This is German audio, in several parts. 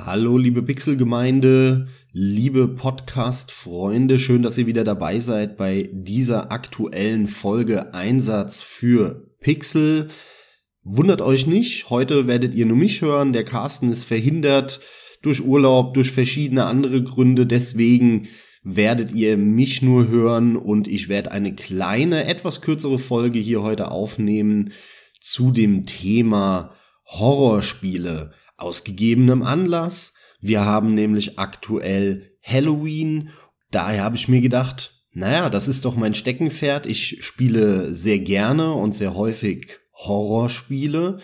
Hallo, liebe Pixelgemeinde, liebe Podcast-Freunde, schön, dass ihr wieder dabei seid bei dieser aktuellen Folge Einsatz für Pixel. Wundert euch nicht, heute werdet ihr nur mich hören, der Carsten ist verhindert durch Urlaub, durch verschiedene andere Gründe, deswegen werdet ihr mich nur hören und ich werde eine kleine, etwas kürzere Folge hier heute aufnehmen zu dem Thema Horrorspiele aus gegebenem Anlass. Wir haben nämlich aktuell Halloween. Daher habe ich mir gedacht, naja, das ist doch mein Steckenpferd. Ich spiele sehr gerne und sehr häufig Horrorspiele.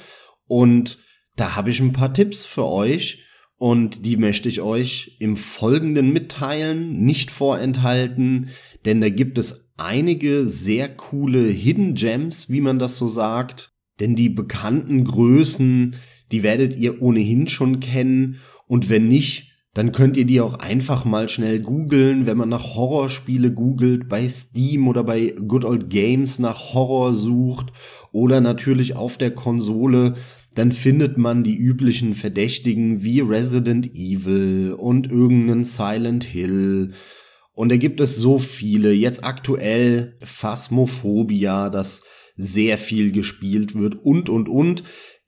Und da habe ich ein paar Tipps für euch. Und die möchte ich euch im Folgenden mitteilen, nicht vorenthalten, denn da gibt es einige sehr coole Hidden Gems, wie man das so sagt. Denn die bekannten Größen, die werdet ihr ohnehin schon kennen und wenn nicht, dann könnt ihr die auch einfach mal schnell googeln, wenn man nach Horrorspiele googelt, bei Steam oder bei Good Old Games nach Horror sucht oder natürlich auf der Konsole, dann findet man die üblichen Verdächtigen wie Resident Evil und irgendeinen Silent Hill. Und da gibt es so viele. Jetzt aktuell Phasmophobia, das sehr viel gespielt wird und, und, und.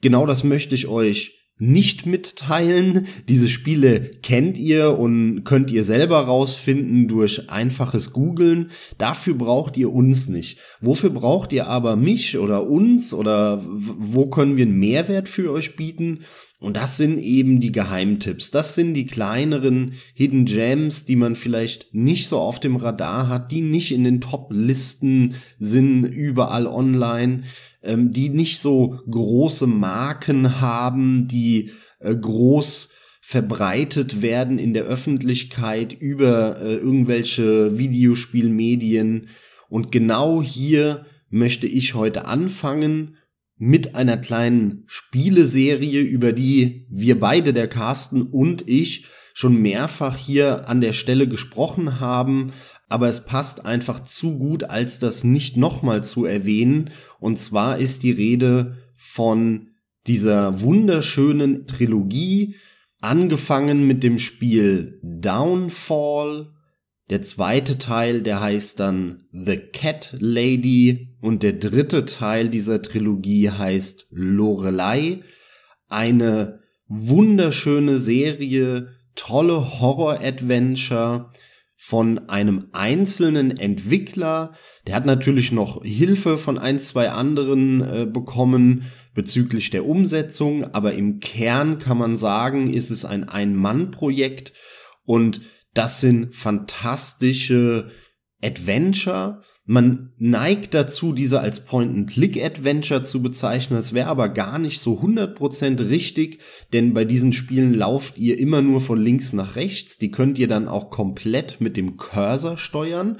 Genau das möchte ich euch nicht mitteilen. Diese Spiele kennt ihr und könnt ihr selber rausfinden durch einfaches Googlen. Dafür braucht ihr uns nicht. Wofür braucht ihr aber mich oder uns oder wo können wir einen Mehrwert für euch bieten? Und das sind eben die Geheimtipps. Das sind die kleineren Hidden Gems, die man vielleicht nicht so auf dem Radar hat, die nicht in den Top-Listen sind überall online ähm, die nicht so große Marken haben, die äh, groß verbreitet werden in der Öffentlichkeit über äh, irgendwelche Videospielmedien. Und genau hier möchte ich heute anfangen mit einer kleinen Spieleserie, über die wir beide, der Carsten und ich, schon mehrfach hier an der Stelle gesprochen haben, aber es passt einfach zu gut, als das nicht nochmal zu erwähnen. Und zwar ist die Rede von dieser wunderschönen Trilogie, angefangen mit dem Spiel Downfall. Der zweite Teil, der heißt dann The Cat Lady und der dritte Teil dieser Trilogie heißt Lorelei. Eine wunderschöne Serie, tolle Horror-Adventure, von einem einzelnen Entwickler. Der hat natürlich noch Hilfe von ein, zwei anderen äh, bekommen bezüglich der Umsetzung, aber im Kern kann man sagen, ist es ein Ein-Mann-Projekt und das sind fantastische Adventure, man neigt dazu, diese als Point-and-Click-Adventure zu bezeichnen. Das wäre aber gar nicht so 100% richtig, denn bei diesen Spielen lauft ihr immer nur von links nach rechts. Die könnt ihr dann auch komplett mit dem Cursor steuern.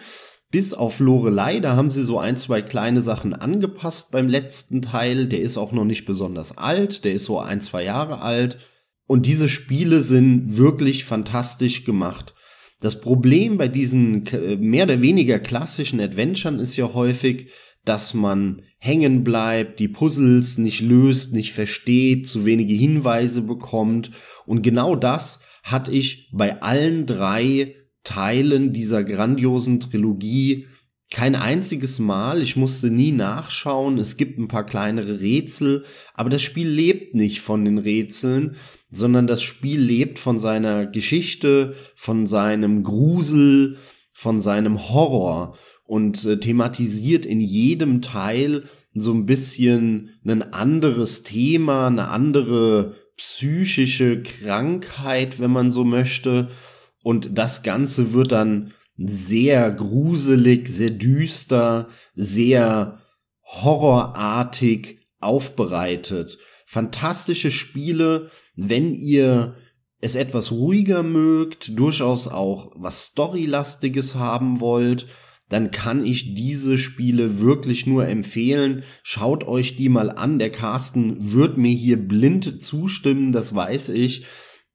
Bis auf Lorelei, da haben sie so ein, zwei kleine Sachen angepasst beim letzten Teil. Der ist auch noch nicht besonders alt, der ist so ein, zwei Jahre alt. Und diese Spiele sind wirklich fantastisch gemacht. Das Problem bei diesen mehr oder weniger klassischen Adventuren ist ja häufig, dass man hängen bleibt, die Puzzles nicht löst, nicht versteht, zu wenige Hinweise bekommt. Und genau das hatte ich bei allen drei Teilen dieser grandiosen Trilogie kein einziges Mal. Ich musste nie nachschauen. Es gibt ein paar kleinere Rätsel, aber das Spiel lebt nicht von den Rätseln, sondern das Spiel lebt von seiner Geschichte, von seinem Grusel, von seinem Horror und äh, thematisiert in jedem Teil so ein bisschen ein anderes Thema, eine andere psychische Krankheit, wenn man so möchte. Und das Ganze wird dann sehr gruselig, sehr düster, sehr horrorartig aufbereitet fantastische Spiele, wenn ihr es etwas ruhiger mögt, durchaus auch was Storylastiges haben wollt, dann kann ich diese Spiele wirklich nur empfehlen. Schaut euch die mal an. Der Carsten wird mir hier blind zustimmen, das weiß ich,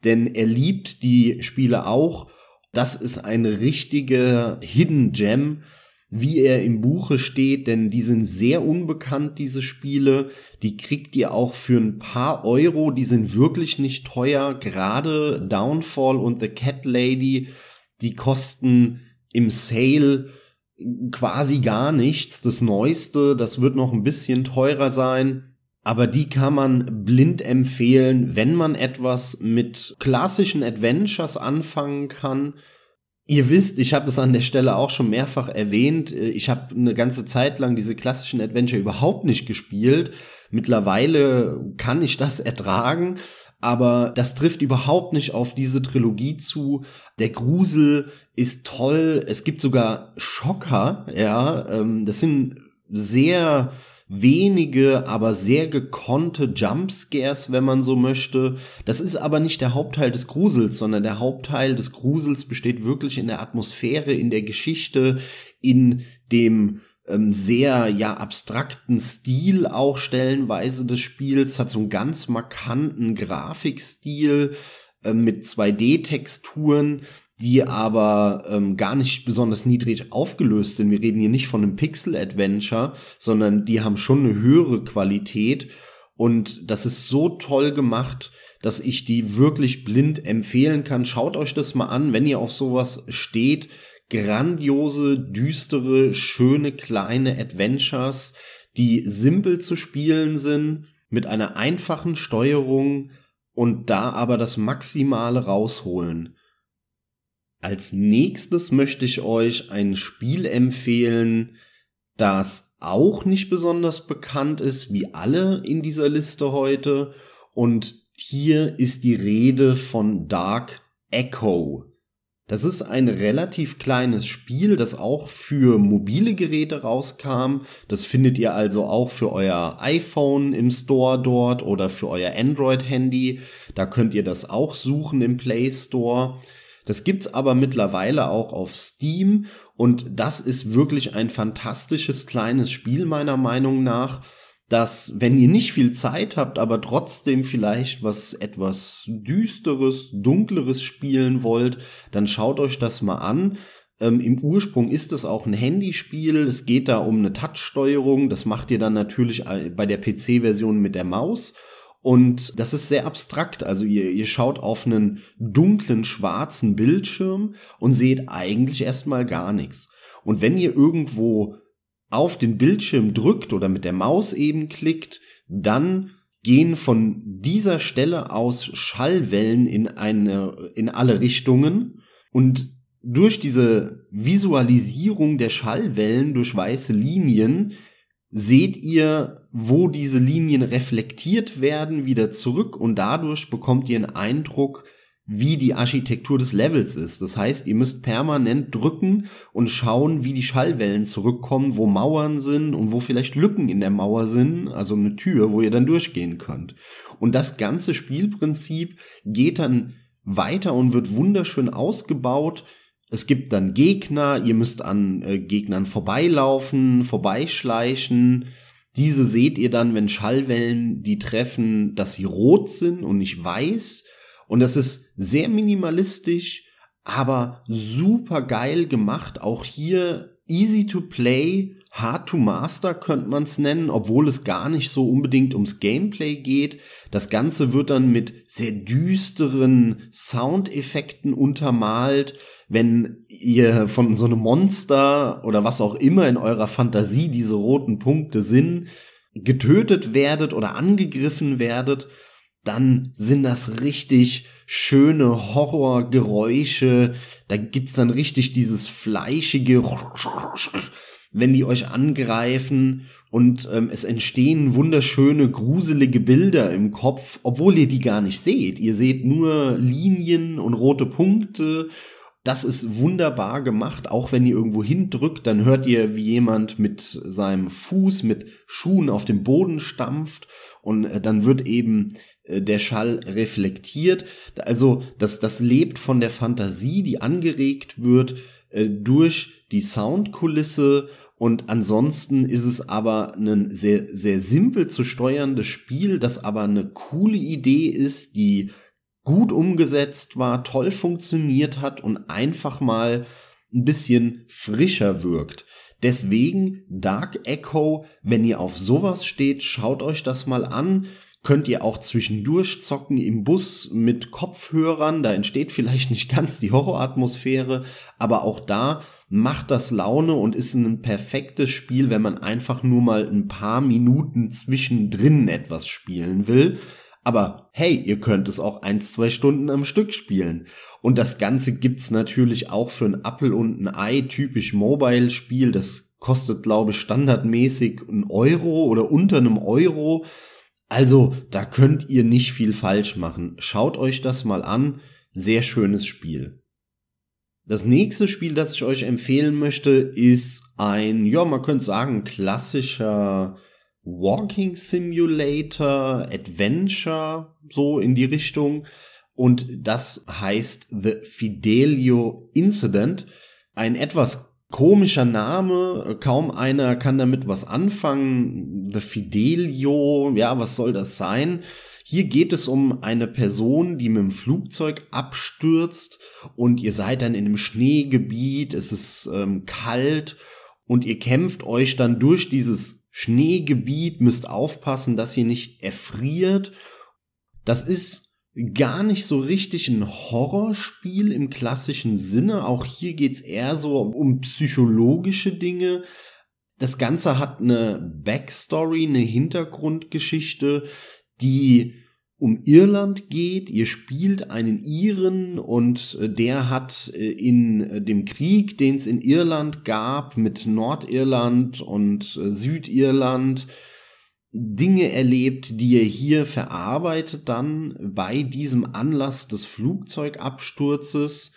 denn er liebt die Spiele auch. Das ist ein richtiger Hidden Gem, wie er im Buche steht, denn die sind sehr unbekannt, diese Spiele. Die kriegt ihr auch für ein paar Euro, die sind wirklich nicht teuer. Gerade Downfall und The Cat Lady, die kosten im Sale quasi gar nichts. Das Neueste, das wird noch ein bisschen teurer sein. Aber die kann man blind empfehlen, wenn man etwas mit klassischen Adventures anfangen kann. Ihr wisst, ich habe es an der Stelle auch schon mehrfach erwähnt. Ich habe eine ganze Zeit lang diese klassischen Adventure überhaupt nicht gespielt. Mittlerweile kann ich das ertragen, aber das trifft überhaupt nicht auf diese Trilogie zu. Der Grusel ist toll. Es gibt sogar Schocker, ja. Ähm, das sind sehr wenige, aber sehr gekonnte Jumpscares, wenn man so möchte. Das ist aber nicht der Hauptteil des Grusels, sondern der Hauptteil des Grusels besteht wirklich in der Atmosphäre, in der Geschichte, in dem ähm, sehr ja abstrakten Stil auch stellenweise des Spiels, hat so einen ganz markanten Grafikstil äh, mit 2D-Texturen, die aber ähm, gar nicht besonders niedrig aufgelöst sind. Wir reden hier nicht von einem Pixel-Adventure, sondern die haben schon eine höhere Qualität und das ist so toll gemacht, dass ich die wirklich blind empfehlen kann. Schaut euch das mal an, wenn ihr auf sowas steht. Grandiose, düstere, schöne kleine Adventures, die simpel zu spielen sind, mit einer einfachen Steuerung und da aber das Maximale rausholen. Als nächstes möchte ich euch ein Spiel empfehlen, das auch nicht besonders bekannt ist wie alle in dieser Liste heute. Und hier ist die Rede von Dark Echo. Das ist ein relativ kleines Spiel, das auch für mobile Geräte rauskam. Das findet ihr also auch für euer iPhone im Store dort oder für euer Android-Handy. Da könnt ihr das auch suchen im Play Store. Das gibt's aber mittlerweile auch auf Steam und das ist wirklich ein fantastisches kleines Spiel meiner Meinung nach, dass wenn ihr nicht viel Zeit habt, aber trotzdem vielleicht was etwas düsteres, dunkleres spielen wollt, dann schaut euch das mal an. Ähm, Im Ursprung ist es auch ein Handyspiel. Es geht da um eine Touchsteuerung. Das macht ihr dann natürlich bei der PC-Version mit der Maus. Und das ist sehr abstrakt. Also ihr, ihr schaut auf einen dunklen, schwarzen Bildschirm und seht eigentlich erstmal gar nichts. Und wenn ihr irgendwo auf den Bildschirm drückt oder mit der Maus eben klickt, dann gehen von dieser Stelle aus Schallwellen in eine, in alle Richtungen und durch diese Visualisierung der Schallwellen durch weiße Linien seht ihr, wo diese Linien reflektiert werden, wieder zurück und dadurch bekommt ihr einen Eindruck, wie die Architektur des Levels ist. Das heißt, ihr müsst permanent drücken und schauen, wie die Schallwellen zurückkommen, wo Mauern sind und wo vielleicht Lücken in der Mauer sind, also eine Tür, wo ihr dann durchgehen könnt. Und das ganze Spielprinzip geht dann weiter und wird wunderschön ausgebaut es gibt dann Gegner, ihr müsst an äh, Gegnern vorbeilaufen, vorbeischleichen. Diese seht ihr dann, wenn Schallwellen die treffen, dass sie rot sind und nicht weiß. Und das ist sehr minimalistisch, aber super geil gemacht. Auch hier easy to play, hard to master könnte man es nennen, obwohl es gar nicht so unbedingt ums Gameplay geht. Das Ganze wird dann mit sehr düsteren Soundeffekten untermalt wenn ihr von so einem Monster oder was auch immer in eurer Fantasie diese roten Punkte sind, getötet werdet oder angegriffen werdet, dann sind das richtig schöne Horrorgeräusche. Da gibt's dann richtig dieses fleischige, wenn die euch angreifen und ähm, es entstehen wunderschöne, gruselige Bilder im Kopf, obwohl ihr die gar nicht seht. Ihr seht nur Linien und rote Punkte das ist wunderbar gemacht. Auch wenn ihr irgendwo hindrückt, dann hört ihr, wie jemand mit seinem Fuß, mit Schuhen auf dem Boden stampft und äh, dann wird eben äh, der Schall reflektiert. Also das, das lebt von der Fantasie, die angeregt wird äh, durch die Soundkulisse und ansonsten ist es aber ein sehr, sehr simpel zu steuerndes Spiel, das aber eine coole Idee ist, die gut umgesetzt war, toll funktioniert hat und einfach mal ein bisschen frischer wirkt. Deswegen Dark Echo, wenn ihr auf sowas steht, schaut euch das mal an. Könnt ihr auch zwischendurch zocken im Bus mit Kopfhörern, da entsteht vielleicht nicht ganz die Horroratmosphäre, aber auch da macht das Laune und ist ein perfektes Spiel, wenn man einfach nur mal ein paar Minuten zwischendrin etwas spielen will. Aber hey, ihr könnt es auch eins, zwei Stunden am Stück spielen. Und das Ganze gibt's natürlich auch für ein Apple und ein Ei, typisch Mobile-Spiel. Das kostet, glaube ich, standardmäßig ein Euro oder unter einem Euro. Also, da könnt ihr nicht viel falsch machen. Schaut euch das mal an. Sehr schönes Spiel. Das nächste Spiel, das ich euch empfehlen möchte, ist ein, ja, man könnte sagen, klassischer Walking Simulator, Adventure, so in die Richtung. Und das heißt The Fidelio Incident. Ein etwas komischer Name, kaum einer kann damit was anfangen. The Fidelio, ja, was soll das sein? Hier geht es um eine Person, die mit dem Flugzeug abstürzt und ihr seid dann in einem Schneegebiet, es ist ähm, kalt und ihr kämpft euch dann durch dieses Schneegebiet, müsst aufpassen, dass ihr nicht erfriert. Das ist gar nicht so richtig ein Horrorspiel im klassischen Sinne. Auch hier geht's eher so um psychologische Dinge. Das Ganze hat eine Backstory, eine Hintergrundgeschichte, die um Irland geht. Ihr spielt einen Iren und äh, der hat äh, in äh, dem Krieg, den es in Irland gab, mit Nordirland und Südirland, Dinge erlebt, die er hier verarbeitet dann bei diesem Anlass des Flugzeugabsturzes.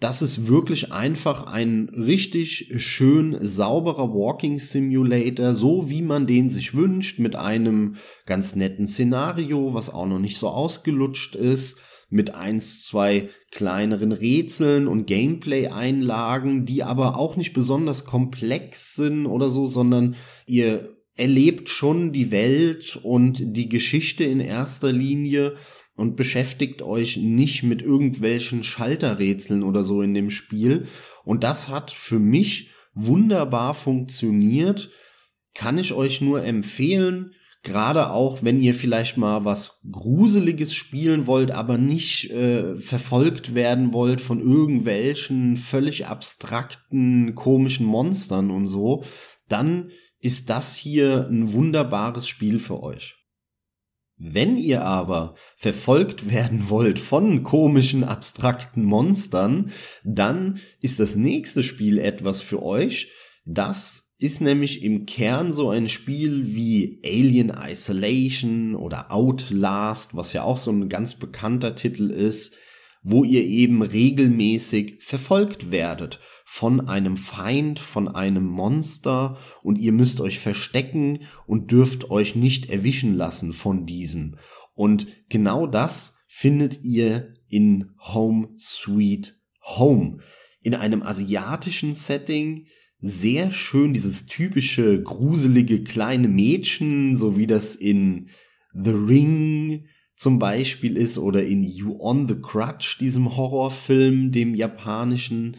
Das ist wirklich einfach ein richtig schön sauberer Walking Simulator, so wie man den sich wünscht, mit einem ganz netten Szenario, was auch noch nicht so ausgelutscht ist, mit eins, zwei kleineren Rätseln und Gameplay-Einlagen, die aber auch nicht besonders komplex sind oder so, sondern ihr erlebt schon die Welt und die Geschichte in erster Linie und beschäftigt euch nicht mit irgendwelchen Schalterrätseln oder so in dem Spiel. Und das hat für mich wunderbar funktioniert. Kann ich euch nur empfehlen. Gerade auch, wenn ihr vielleicht mal was Gruseliges spielen wollt, aber nicht äh, verfolgt werden wollt von irgendwelchen völlig abstrakten, komischen Monstern und so, dann ist das hier ein wunderbares Spiel für euch. Wenn ihr aber verfolgt werden wollt von komischen, abstrakten Monstern, dann ist das nächste Spiel etwas für euch. Das ist nämlich im Kern so ein Spiel wie Alien Isolation oder Outlast, was ja auch so ein ganz bekannter Titel ist, wo ihr eben regelmäßig verfolgt werdet von einem Feind, von einem Monster und ihr müsst euch verstecken und dürft euch nicht erwischen lassen von diesem. Und genau das findet ihr in Home Sweet Home. In einem asiatischen Setting, sehr schön dieses typische gruselige kleine Mädchen, so wie das in The Ring zum Beispiel ist oder in You on the Crutch, diesem Horrorfilm, dem japanischen.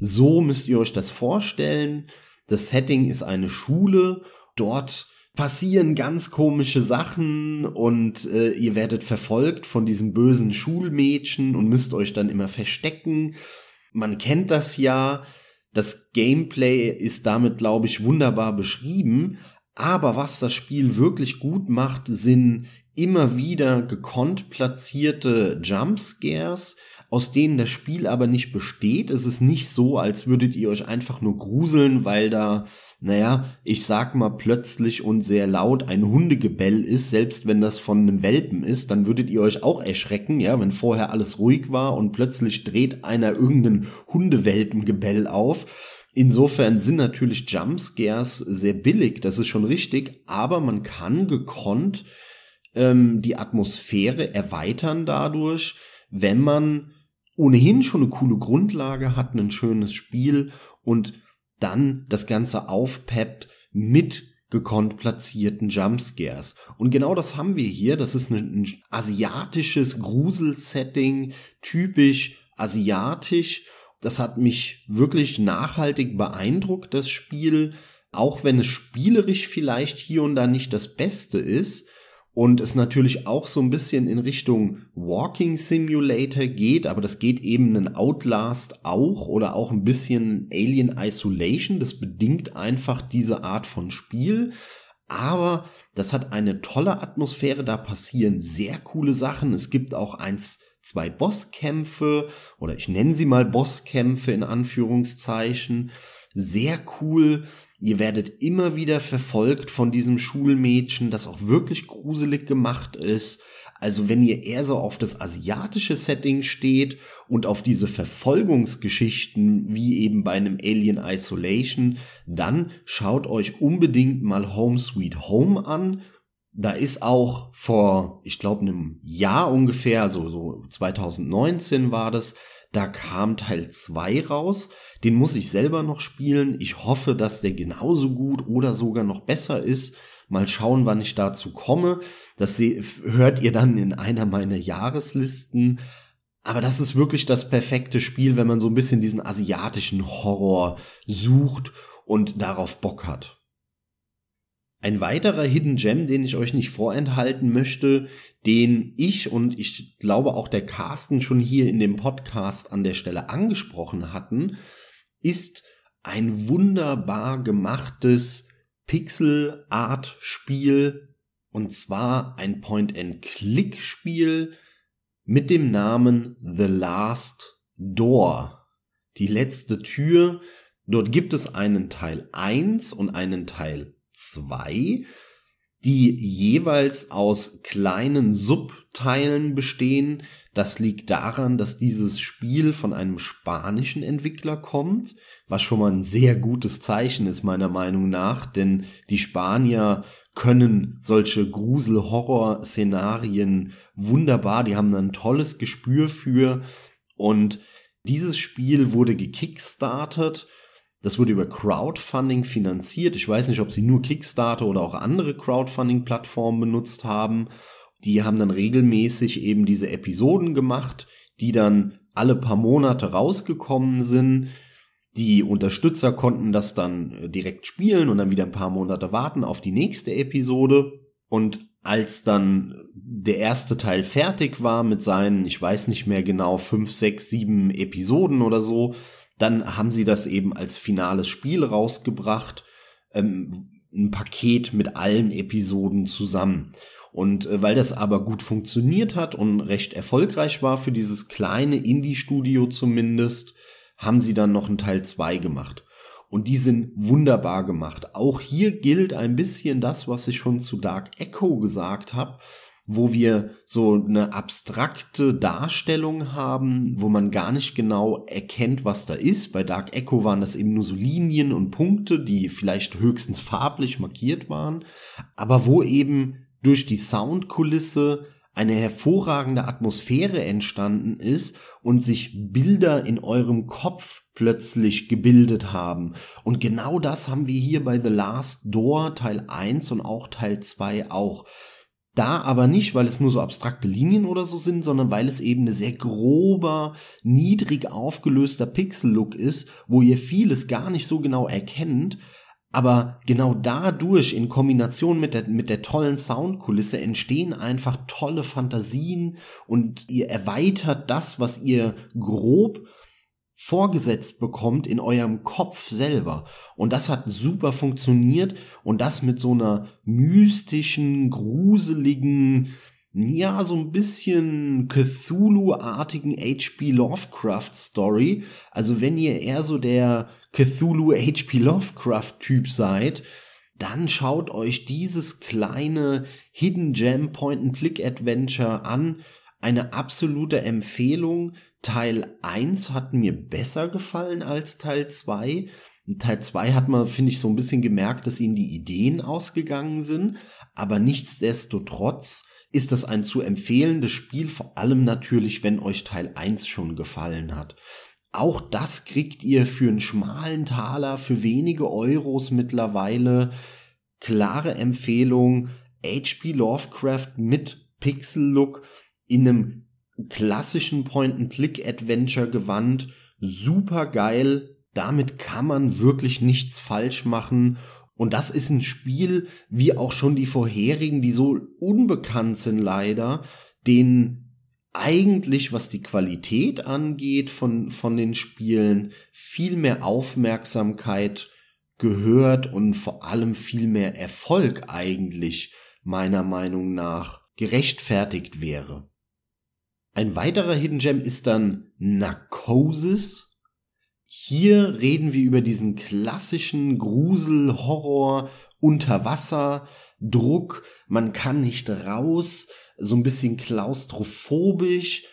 So müsst ihr euch das vorstellen. Das Setting ist eine Schule. Dort passieren ganz komische Sachen und äh, ihr werdet verfolgt von diesem bösen Schulmädchen und müsst euch dann immer verstecken. Man kennt das ja. Das Gameplay ist damit, glaube ich, wunderbar beschrieben. Aber was das Spiel wirklich gut macht, sind immer wieder gekonnt platzierte Jumpscares, aus denen das Spiel aber nicht besteht. Es ist nicht so, als würdet ihr euch einfach nur gruseln, weil da, naja, ich sag mal plötzlich und sehr laut ein Hundegebell ist, selbst wenn das von einem Welpen ist, dann würdet ihr euch auch erschrecken, ja, wenn vorher alles ruhig war und plötzlich dreht einer irgendeinen Hundewelpengebell auf. Insofern sind natürlich Jumpscares sehr billig, das ist schon richtig, aber man kann gekonnt ähm, die Atmosphäre erweitern dadurch, wenn man ohnehin schon eine coole Grundlage hat, ein schönes Spiel und dann das Ganze aufpeppt mit gekonnt platzierten Jumpscares. Und genau das haben wir hier. Das ist ein, asiatisches Gruselsetting, typisch asiatisch. Das hat mich wirklich nachhaltig beeindruckt, das Spiel, auch wenn es spielerisch vielleicht hier und da nicht das Beste ist und es natürlich auch so ein bisschen in Richtung Walking Simulator geht, aber das geht eben ein Outlast auch oder auch ein bisschen Alien Isolation. Das bedingt einfach diese Art von Spiel. Aber das hat eine tolle Atmosphäre, da passieren sehr coole Sachen. Es gibt auch eins, zwei Bosskämpfe oder ich nenne sie mal Bosskämpfe in Anführungszeichen. Sehr cool. Ihr werdet immer wieder verfolgt von diesem Schulmädchen, das auch wirklich gruselig gemacht ist. Also wenn ihr eher so auf das asiatische Setting steht und auf diese Verfolgungsgeschichten wie eben bei einem Alien Isolation, dann schaut euch unbedingt mal Home Sweet Home an da ist auch vor, ich glaube, einem Jahr ungefähr, so, so 2019 war das, da kam Teil 2 raus. Den muss ich selber noch spielen. Ich hoffe, dass der genauso gut oder sogar noch besser ist. Mal schauen, wann ich dazu komme. Das hört ihr dann in einer meiner Jahreslisten. Aber das ist wirklich das perfekte Spiel, wenn man so ein bisschen diesen asiatischen Horror sucht und darauf Bock hat. Ein weiterer Hidden Gem, den ich euch nicht vorenthalten möchte, den ich und ich glaube auch der Carsten schon hier in dem Podcast an der Stelle angesprochen hatten, ist ein wunderbar gemachtes Pixel Art Spiel und zwar ein Point-and-Click Spiel mit dem Namen The Last Door. Die letzte Tür. Dort gibt es einen Teil 1 und einen Teil zwei, die jeweils aus kleinen Subteilen bestehen. Das liegt daran, dass dieses Spiel von einem spanischen Entwickler kommt, was schon mal ein sehr gutes Zeichen ist meiner Meinung nach, denn die Spanier können solche Grusel-Horror-Szenarien wunderbar, die haben ein tolles Gespür für und dieses Spiel wurde gekickstartet das wurde über Crowdfunding finanziert. Ich weiß nicht, ob sie nur Kickstarter oder auch andere Crowdfunding-Plattformen benutzt haben. Die haben dann regelmäßig eben diese Episoden gemacht, die dann alle paar Monate rausgekommen sind. Die Unterstützer konnten das dann äh, direkt spielen und dann wieder ein paar Monate warten auf die nächste Episode. Und als dann der erste Teil fertig war mit seinen, ich weiß nicht mehr genau, fünf, sechs, sieben Episoden oder so, dann haben sie das eben als finales Spiel rausgebracht, ähm, ein Paket mit allen Episoden zusammen. Und äh, weil das aber gut funktioniert hat und recht erfolgreich war für dieses kleine Indie-Studio zumindest, haben sie dann noch einen Teil 2 gemacht. Und die sind wunderbar gemacht. Auch hier gilt ein bisschen das, was ich schon zu Dark Echo gesagt habe wo wir so eine abstrakte Darstellung haben, wo man gar nicht genau erkennt, was da ist. Bei Dark Echo waren das eben nur so Linien und Punkte, die vielleicht höchstens farblich markiert waren, aber wo eben durch die Soundkulisse eine hervorragende Atmosphäre entstanden ist und sich Bilder in eurem Kopf plötzlich gebildet haben. Und genau das haben wir hier bei The Last Door Teil 1 und auch Teil 2 auch. Da aber nicht, weil es nur so abstrakte Linien oder so sind, sondern weil es eben eine sehr grober, niedrig aufgelöster Pixel-Look ist, wo ihr vieles gar nicht so genau erkennt. Aber genau dadurch in Kombination mit der, mit der tollen Soundkulisse entstehen einfach tolle Fantasien und ihr erweitert das, was ihr grob vorgesetzt bekommt in eurem Kopf selber. Und das hat super funktioniert und das mit so einer mystischen, gruseligen, ja, so ein bisschen Cthulhu-artigen H.P. Lovecraft Story. Also wenn ihr eher so der Cthulhu H.P. Lovecraft Typ seid, dann schaut euch dieses kleine Hidden Gem Point-and-Click-Adventure an. Eine absolute Empfehlung. Teil 1 hat mir besser gefallen als Teil 2. In Teil 2 hat man, finde ich, so ein bisschen gemerkt, dass ihnen die Ideen ausgegangen sind. Aber nichtsdestotrotz ist das ein zu empfehlendes Spiel, vor allem natürlich, wenn euch Teil 1 schon gefallen hat. Auch das kriegt ihr für einen schmalen Taler, für wenige Euros mittlerweile. Klare Empfehlung. HP Lovecraft mit Pixel-Look in einem klassischen Point-and-Click-Adventure gewandt. super geil. Damit kann man wirklich nichts falsch machen. Und das ist ein Spiel, wie auch schon die vorherigen, die so unbekannt sind leider, den eigentlich, was die Qualität angeht von, von den Spielen, viel mehr Aufmerksamkeit gehört und vor allem viel mehr Erfolg eigentlich meiner Meinung nach gerechtfertigt wäre. Ein weiterer Hidden Gem ist dann Narcosis. Hier reden wir über diesen klassischen Grusel, Horror, Unterwasser, Druck, man kann nicht raus, so ein bisschen klaustrophobisch.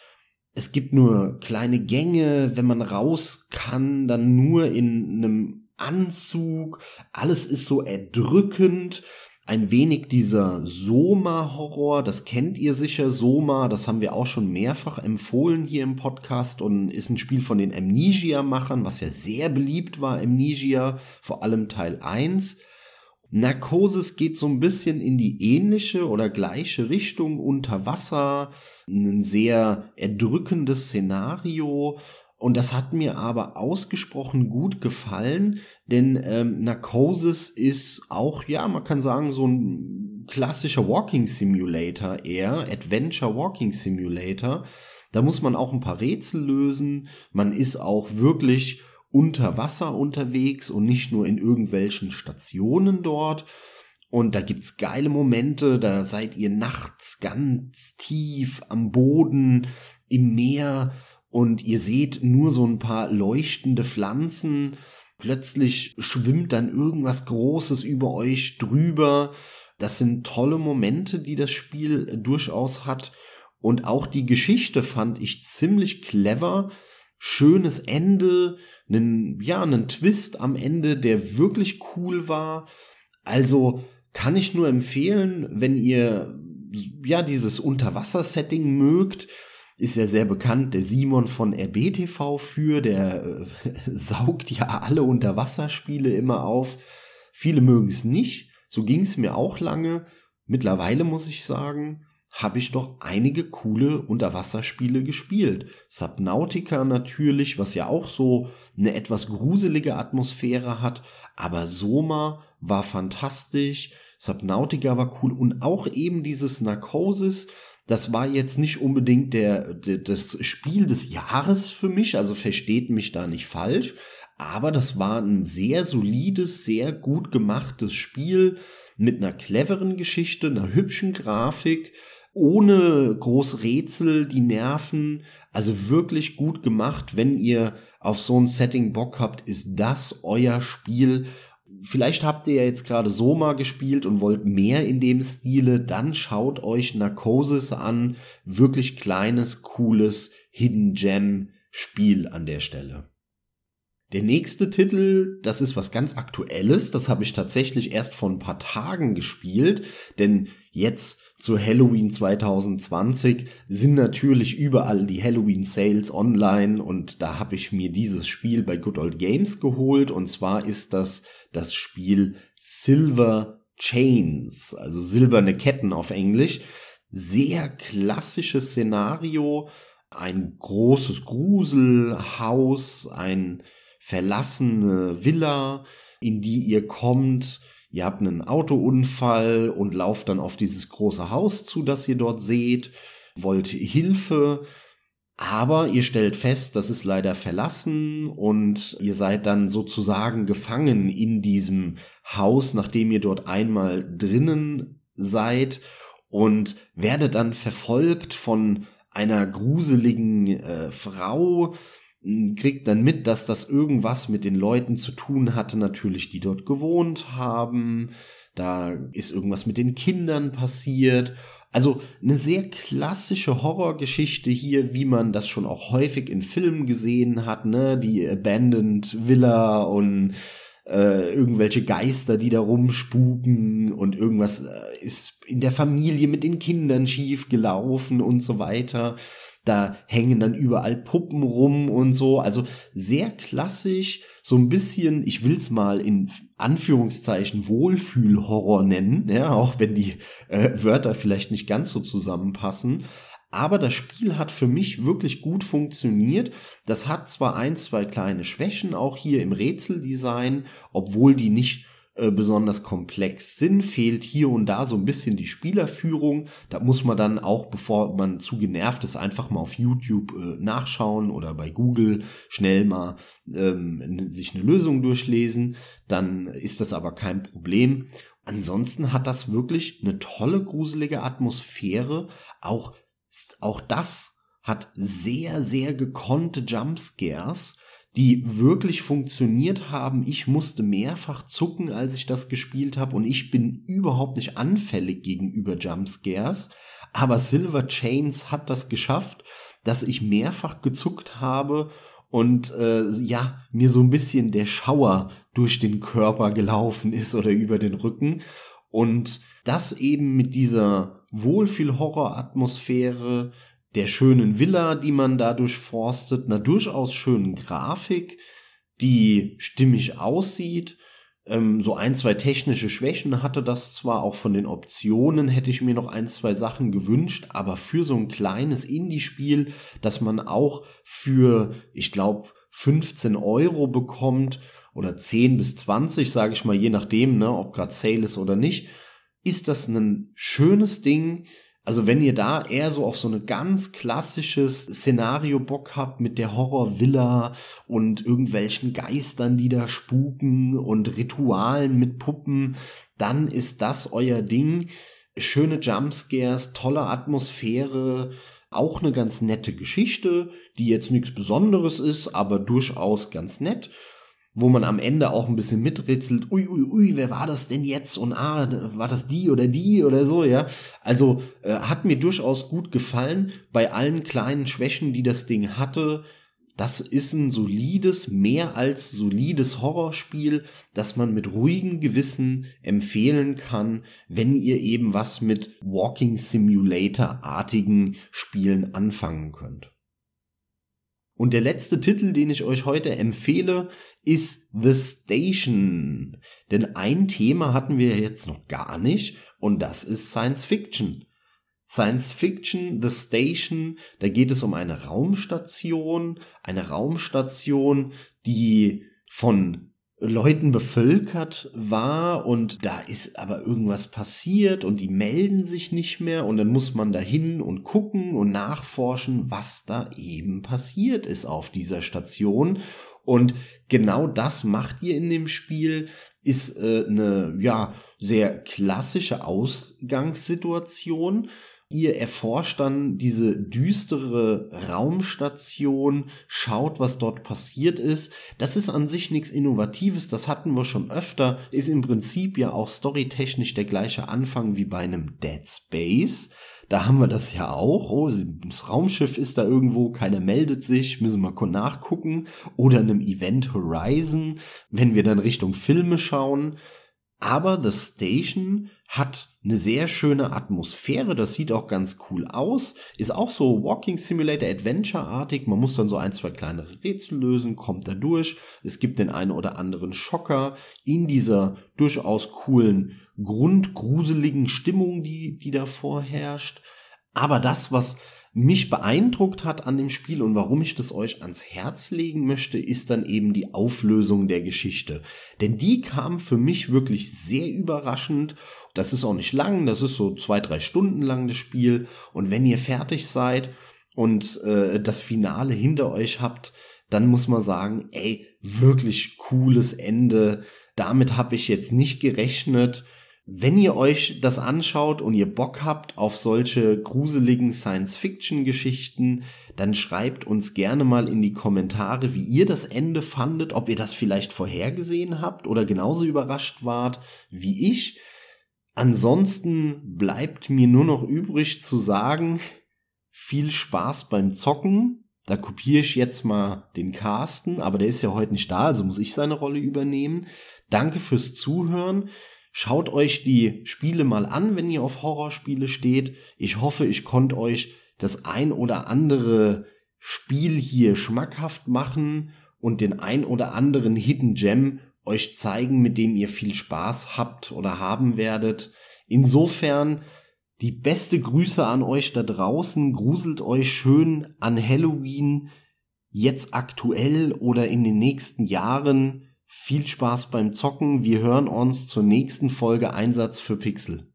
Es gibt nur kleine Gänge, wenn man raus kann, dann nur in einem Anzug. Alles ist so erdrückend ein wenig dieser Soma-Horror, das kennt ihr sicher, Soma, das haben wir auch schon mehrfach empfohlen hier im Podcast und ist ein Spiel von den Amnesia-Machern, was ja sehr beliebt war, Amnesia, vor allem Teil 1. Narcosis geht so ein bisschen in die ähnliche oder gleiche Richtung unter Wasser, ein sehr erdrückendes Szenario und das hat mir aber ausgesprochen gut gefallen, denn ähm, Narcosis ist auch, ja, man kann sagen, so ein klassischer Walking Simulator eher, Adventure Walking Simulator. Da muss man auch ein paar Rätsel lösen. Man ist auch wirklich unter Wasser unterwegs und nicht nur in irgendwelchen Stationen dort. Und da gibt's geile Momente, da seid ihr nachts ganz tief am Boden, im Meer und ihr seht nur so ein paar leuchtende Pflanzen. Plötzlich schwimmt dann irgendwas Großes über euch drüber. Das sind tolle Momente, die das Spiel durchaus hat. Und auch die Geschichte fand ich ziemlich clever. Schönes Ende, einen, ja, einen Twist am Ende, der wirklich cool war. Also kann ich nur empfehlen, wenn ihr ja dieses Unterwasser-Setting mögt, ist ja sehr bekannt, der Simon von RBTV für, der äh, saugt ja alle Unterwasserspiele immer auf. Viele mögen es nicht, so ging es mir auch lange. Mittlerweile muss ich sagen, habe ich doch einige coole Unterwasserspiele gespielt. Subnautica natürlich, was ja auch so eine etwas gruselige Atmosphäre hat, aber Soma war fantastisch, Subnautica war cool und auch eben dieses Narcosis, das war jetzt nicht unbedingt der, der, das Spiel des Jahres für mich, also versteht mich da nicht falsch, aber das war ein sehr solides, sehr gut gemachtes Spiel mit einer cleveren Geschichte, einer hübschen Grafik, ohne groß Rätsel, die Nerven, also wirklich gut gemacht. Wenn ihr auf so ein Setting Bock habt, ist das euer Spiel vielleicht habt ihr ja jetzt gerade Soma gespielt und wollt mehr in dem Stile, dann schaut euch Narcosis an. Wirklich kleines, cooles Hidden Gem Spiel an der Stelle. Der nächste Titel, das ist was ganz Aktuelles, das habe ich tatsächlich erst vor ein paar Tagen gespielt, denn jetzt zu Halloween 2020 sind natürlich überall die Halloween Sales online. Und da habe ich mir dieses Spiel bei Good Old Games geholt. Und zwar ist das das Spiel Silver Chains, also silberne Ketten auf Englisch. Sehr klassisches Szenario, ein großes Gruselhaus, ein verlassene Villa, in die ihr kommt. Ihr habt einen Autounfall und lauft dann auf dieses große Haus zu, das ihr dort seht, wollt Hilfe, aber ihr stellt fest, das ist leider verlassen und ihr seid dann sozusagen gefangen in diesem Haus, nachdem ihr dort einmal drinnen seid und werdet dann verfolgt von einer gruseligen äh, Frau, kriegt dann mit, dass das irgendwas mit den Leuten zu tun hatte, natürlich, die dort gewohnt haben. Da ist irgendwas mit den Kindern passiert. Also eine sehr klassische Horrorgeschichte hier, wie man das schon auch häufig in Filmen gesehen hat, ne? Die Abandoned Villa und äh, irgendwelche Geister, die da rumspuken und irgendwas äh, ist in der Familie mit den Kindern schief gelaufen und so weiter. Da hängen dann überall Puppen rum und so. Also sehr klassisch, so ein bisschen, ich will's mal in Anführungszeichen Wohlfühlhorror nennen, ja, auch wenn die äh, Wörter vielleicht nicht ganz so zusammenpassen. Aber das Spiel hat für mich wirklich gut funktioniert. Das hat zwar ein, zwei kleine Schwächen auch hier im Rätseldesign, obwohl die nicht äh, besonders komplex sind, fehlt hier und da so ein bisschen die Spielerführung. Da muss man dann auch, bevor man zu genervt ist, einfach mal auf YouTube äh, nachschauen oder bei Google schnell mal ähm, sich eine Lösung durchlesen. Dann ist das aber kein Problem. Ansonsten hat das wirklich eine tolle, gruselige Atmosphäre. Auch, auch das hat sehr, sehr gekonnte Jumpscares die wirklich funktioniert haben. Ich musste mehrfach zucken, als ich das gespielt habe und ich bin überhaupt nicht anfällig gegenüber Jumpscares. Aber Silver Chains hat das geschafft, dass ich mehrfach gezuckt habe und äh, ja, mir so ein bisschen der Schauer durch den Körper gelaufen ist oder über den Rücken. Und das eben mit dieser Wohlfühl-Horror-Atmosphäre, der schönen Villa, die man dadurch forstet, einer durchaus schönen Grafik, die stimmig aussieht. Ähm, so ein, zwei technische Schwächen hatte das zwar auch von den Optionen, hätte ich mir noch ein, zwei Sachen gewünscht, aber für so ein kleines Indie-Spiel, das man auch für, ich glaube, 15 Euro bekommt oder 10 bis 20, sage ich mal, je nachdem, ne, ob gerade Sale ist oder nicht, ist das ein schönes Ding, also wenn ihr da eher so auf so ein ganz klassisches Szenario Bock habt mit der Horrorvilla und irgendwelchen Geistern, die da spuken und Ritualen mit Puppen, dann ist das euer Ding. Schöne Jumpscares, tolle Atmosphäre, auch eine ganz nette Geschichte, die jetzt nichts Besonderes ist, aber durchaus ganz nett wo man am Ende auch ein bisschen miträtselt, ui, ui, ui, wer war das denn jetzt? Und ah, war das die oder die oder so, ja? Also äh, hat mir durchaus gut gefallen bei allen kleinen Schwächen, die das Ding hatte. Das ist ein solides, mehr als solides Horrorspiel, das man mit ruhigem Gewissen empfehlen kann, wenn ihr eben was mit Walking Simulator-artigen Spielen anfangen könnt. Und der letzte Titel, den ich euch heute empfehle, ist The Station. Denn ein Thema hatten wir jetzt noch gar nicht und das ist Science Fiction. Science Fiction, The Station, da geht es um eine Raumstation, eine Raumstation, die von Leuten bevölkert war und da ist aber irgendwas passiert und die melden sich nicht mehr und dann muss man dahin und gucken und nachforschen, was da eben passiert ist auf dieser Station. Und genau das macht ihr in dem Spiel, ist äh, eine ja sehr klassische Ausgangssituation Ihr erforscht dann diese düstere Raumstation, schaut, was dort passiert ist. Das ist an sich nichts Innovatives, das hatten wir schon öfter, ist im Prinzip ja auch storytechnisch der gleiche Anfang wie bei einem Dead Space. Da haben wir das ja auch. Oh, das Raumschiff ist da irgendwo, keiner meldet sich, müssen wir nachgucken. Oder einem Event Horizon, wenn wir dann Richtung Filme schauen. Aber The Station hat eine sehr schöne Atmosphäre, das sieht auch ganz cool aus, ist auch so Walking Simulator Adventure-artig, man muss dann so ein, zwei kleinere Rätsel lösen, kommt da durch, es gibt den einen oder anderen Schocker in dieser durchaus coolen, grundgruseligen Stimmung, die, die da vorherrscht. Aber das, was mich beeindruckt hat an dem Spiel und warum ich das euch ans Herz legen möchte, ist dann eben die Auflösung der Geschichte. Denn die kam für mich wirklich sehr überraschend. Das ist auch nicht lang, das ist so zwei, drei Stunden lang das Spiel. Und wenn ihr fertig seid und äh, das Finale hinter euch habt, dann muss man sagen, ey, wirklich cooles Ende. Damit habe ich jetzt nicht gerechnet. Wenn ihr euch das anschaut und ihr Bock habt auf solche gruseligen Science-Fiction-Geschichten, dann schreibt uns gerne mal in die Kommentare, wie ihr das Ende fandet, ob ihr das vielleicht vorhergesehen habt oder genauso überrascht wart wie ich. Ansonsten bleibt mir nur noch übrig zu sagen, viel Spaß beim Zocken. Da kopiere ich jetzt mal den Carsten, aber der ist ja heute nicht da, also muss ich seine Rolle übernehmen. Danke fürs Zuhören. Schaut euch die Spiele mal an, wenn ihr auf Horrorspiele steht. Ich hoffe, ich konnte euch das ein oder andere Spiel hier schmackhaft machen und den ein oder anderen Hidden Gem euch zeigen, mit dem ihr viel Spaß habt oder haben werdet. Insofern Die beste Grüße an euch da draußen. Gruselt euch schön an Halloween, jetzt aktuell oder in den nächsten Jahren. Viel Spaß beim Zocken. Wir hören uns zur nächsten Folge Einsatz für Pixel.